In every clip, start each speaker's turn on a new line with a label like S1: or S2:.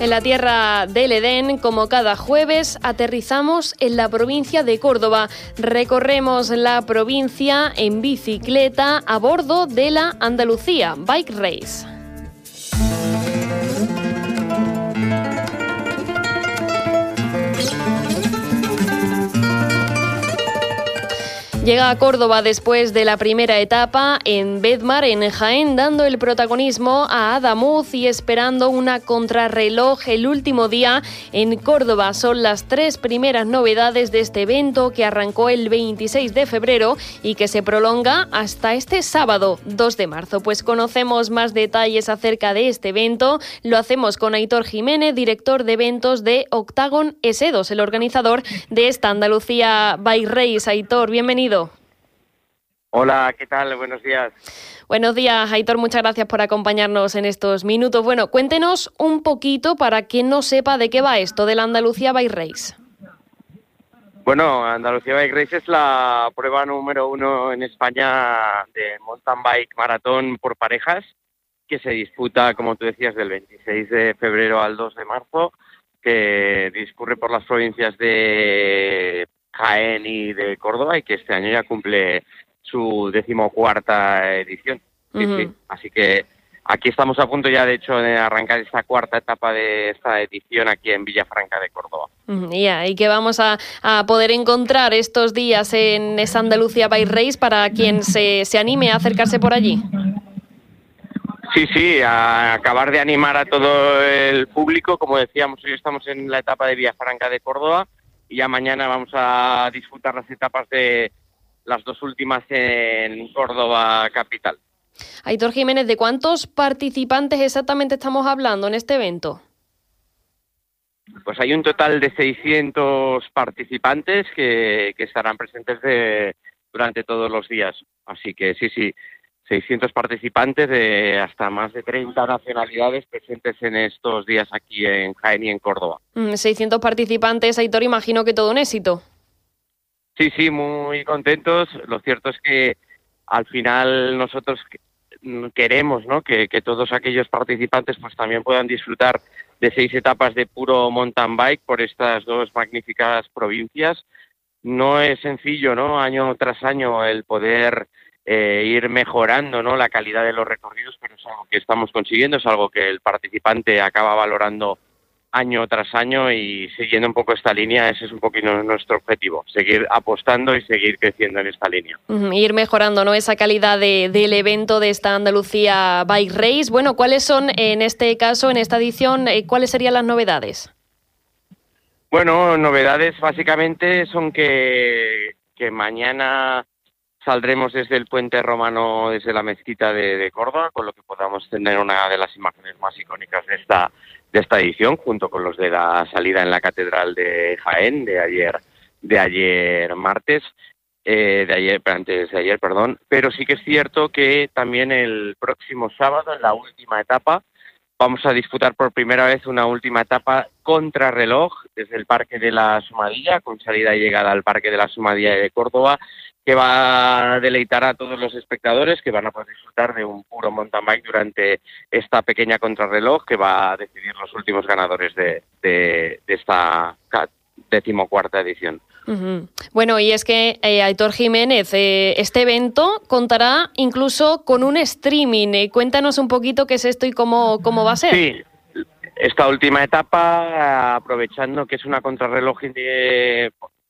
S1: En la tierra del Edén, como cada jueves, aterrizamos en la provincia de Córdoba. Recorremos la provincia en bicicleta a bordo de la Andalucía Bike Race. Llega a Córdoba después de la primera etapa en Bedmar, en Jaén, dando el protagonismo a Adamuz y esperando una contrarreloj el último día en Córdoba. Son las tres primeras novedades de este evento que arrancó el 26 de febrero y que se prolonga hasta este sábado 2 de marzo. Pues conocemos más detalles acerca de este evento. Lo hacemos con Aitor Jiménez, director de eventos de Octagon S2, el organizador de esta Andalucía Bike Race. Aitor, bienvenido.
S2: Hola, ¿qué tal? Buenos días.
S1: Buenos días, Aitor. Muchas gracias por acompañarnos en estos minutos. Bueno, cuéntenos un poquito para quien no sepa de qué va esto de la Andalucía Bike Race.
S2: Bueno, Andalucía Bike Race es la prueba número uno en España de mountain bike maratón por parejas que se disputa, como tú decías, del 26 de febrero al 2 de marzo, que discurre por las provincias de Jaén y de Córdoba y que este año ya cumple su decimocuarta edición. Así que aquí estamos a punto ya, de hecho, de arrancar esta cuarta etapa de esta edición aquí en Villafranca de Córdoba.
S1: Ya, y que vamos a, poder encontrar estos días en esa Andalucía Race para quien se, se anime a acercarse por allí.
S2: Sí, sí, a acabar de animar a todo el público. Como decíamos, hoy estamos en la etapa de Villafranca de Córdoba y ya mañana vamos a disfrutar las etapas de las dos últimas en Córdoba capital.
S1: Aitor Jiménez, ¿de cuántos participantes exactamente estamos hablando en este evento?
S2: Pues hay un total de 600 participantes que, estarán presentes durante todos los días. Así que sí, sí, 600 participantes de hasta más de 30 nacionalidades presentes en estos días aquí en Jaén y en Córdoba.
S1: 600 mm, participantes, Aitor, imagino que todo un éxito.
S2: Sí, sí, muy contentos. Lo cierto es que al final nosotros queremos ¿no? que, que todos aquellos participantes pues también puedan disfrutar de seis etapas de puro mountain bike por estas dos magníficas provincias. No es sencillo, ¿no? Año tras año el poder eh, ir mejorando ¿no? la calidad de los recorridos, pero es algo que estamos consiguiendo, es algo que el participante acaba valorando año tras año y siguiendo un poco esta línea, ese es un poquito nuestro objetivo, seguir apostando y seguir creciendo en esta línea.
S1: ir mejorando ¿no? esa calidad del evento de esta Andalucía Bike Race. Bueno, ¿cuáles son en este caso, en esta edición, eh, cuáles serían las novedades?
S2: Bueno, novedades básicamente son que, que mañana saldremos desde el puente romano, desde la mezquita de, Córdoba, con lo que podamos tener una de las imágenes más icónicas de esta, de esta edición, junto con los de la salida en la Catedral de Jaén de ayer, de ayer martes, eh, de ayer, antes de ayer, perdón. Pero sí que es cierto que también el próximo sábado, en la última etapa, vamos a disputar por primera vez una última etapa contrarreloj desde el Parque de la Sumadilla, con salida y llegada al Parque de la Sumadilla de Córdoba, que va a deleitar a todos los espectadores que van a poder disfrutar de un puro mountain bike durante esta pequeña contrarreloj que va a decidir los últimos ganadores de, de, esta decimocuarta edición.
S1: Bueno, y es que eh, Aitor Jiménez, eh, este evento contará incluso con un streaming. Eh, cuéntanos un poquito qué es esto y cómo, cómo va a ser.
S2: Sí, esta última etapa, aprovechando que es una contrarreloj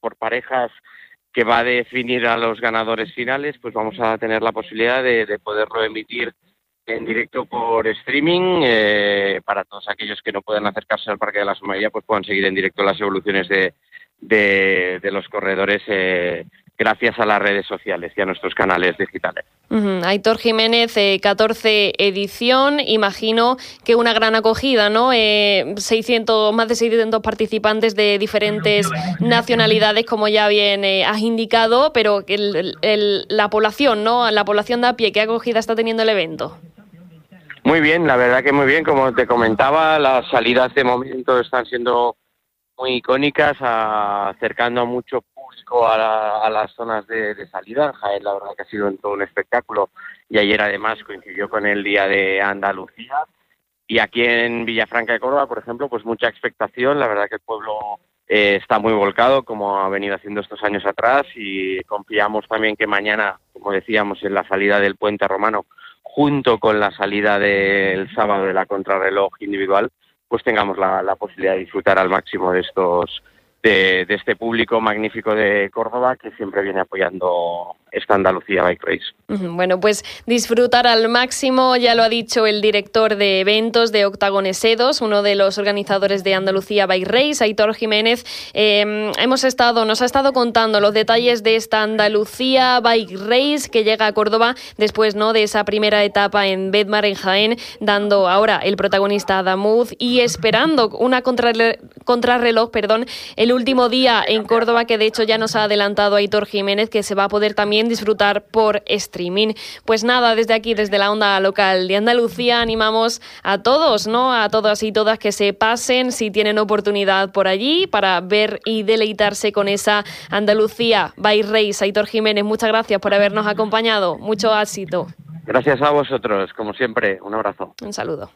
S2: por parejas que va a definir a los ganadores finales, pues vamos a tener la posibilidad de, poderlo emitir en directo por streaming para todos aquellos que no puedan acercarse al Parque de la Somalia, pues puedan seguir en directo las evoluciones de, de, los corredores eh, gracias a las redes sociales y a nuestros canales digitales.
S1: Aitor Jiménez, 14 eh, edición, imagino que una gran acogida, ¿no? 600, más de 600 participantes de diferentes nacionalidades, como ya bien has indicado, pero la población, ¿no? La población de a pie, ¿qué acogida está teniendo el evento?
S2: Muy bien, la verdad que muy bien. Como te comentaba, las salidas de momento están siendo muy icónicas, acercando a mucho público a, las zonas de, salida. Jaén, la verdad que ha sido todo un espectáculo y ayer además coincidió con el Día de Andalucía y aquí en Villafranca de Córdoba, por ejemplo, pues mucha expectación. La verdad que el pueblo eh, está muy volcado, como ha venido haciendo estos años atrás, y confiamos también que mañana, como decíamos, en la salida del puente romano, junto con la salida del sábado de la contrarreloj individual, pues tengamos la, la posibilidad de disfrutar al máximo de estos de, de, este público magnífico de Córdoba que siempre viene apoyando esta Andalucía Bike Race.
S1: Bueno, pues disfrutar al máximo, ya lo ha dicho el director de eventos de Octagones Edos, uno de los organizadores de Andalucía Bike Race, Aitor Jiménez. Eh, hemos estado, nos ha estado contando los detalles de esta Andalucía Bike Race que llega a Córdoba después ¿no? de esa primera etapa en Bedmar, en Jaén, dando ahora el protagonista a Damuz y esperando una contrarreloj, perdón, el último día en Córdoba, que de hecho ya nos ha adelantado Aitor Jiménez, que se va a poder también disfrutar por streaming. Pues nada, desde aquí, desde la onda local de Andalucía, animamos a todos, ¿no? A todas y todas que se pasen si tienen oportunidad por allí para ver y deleitarse con esa Andalucía. By Reis, Aitor Jiménez, muchas gracias por habernos acompañado. Mucho éxito.
S2: Gracias a vosotros, como siempre. Un abrazo.
S1: Un saludo.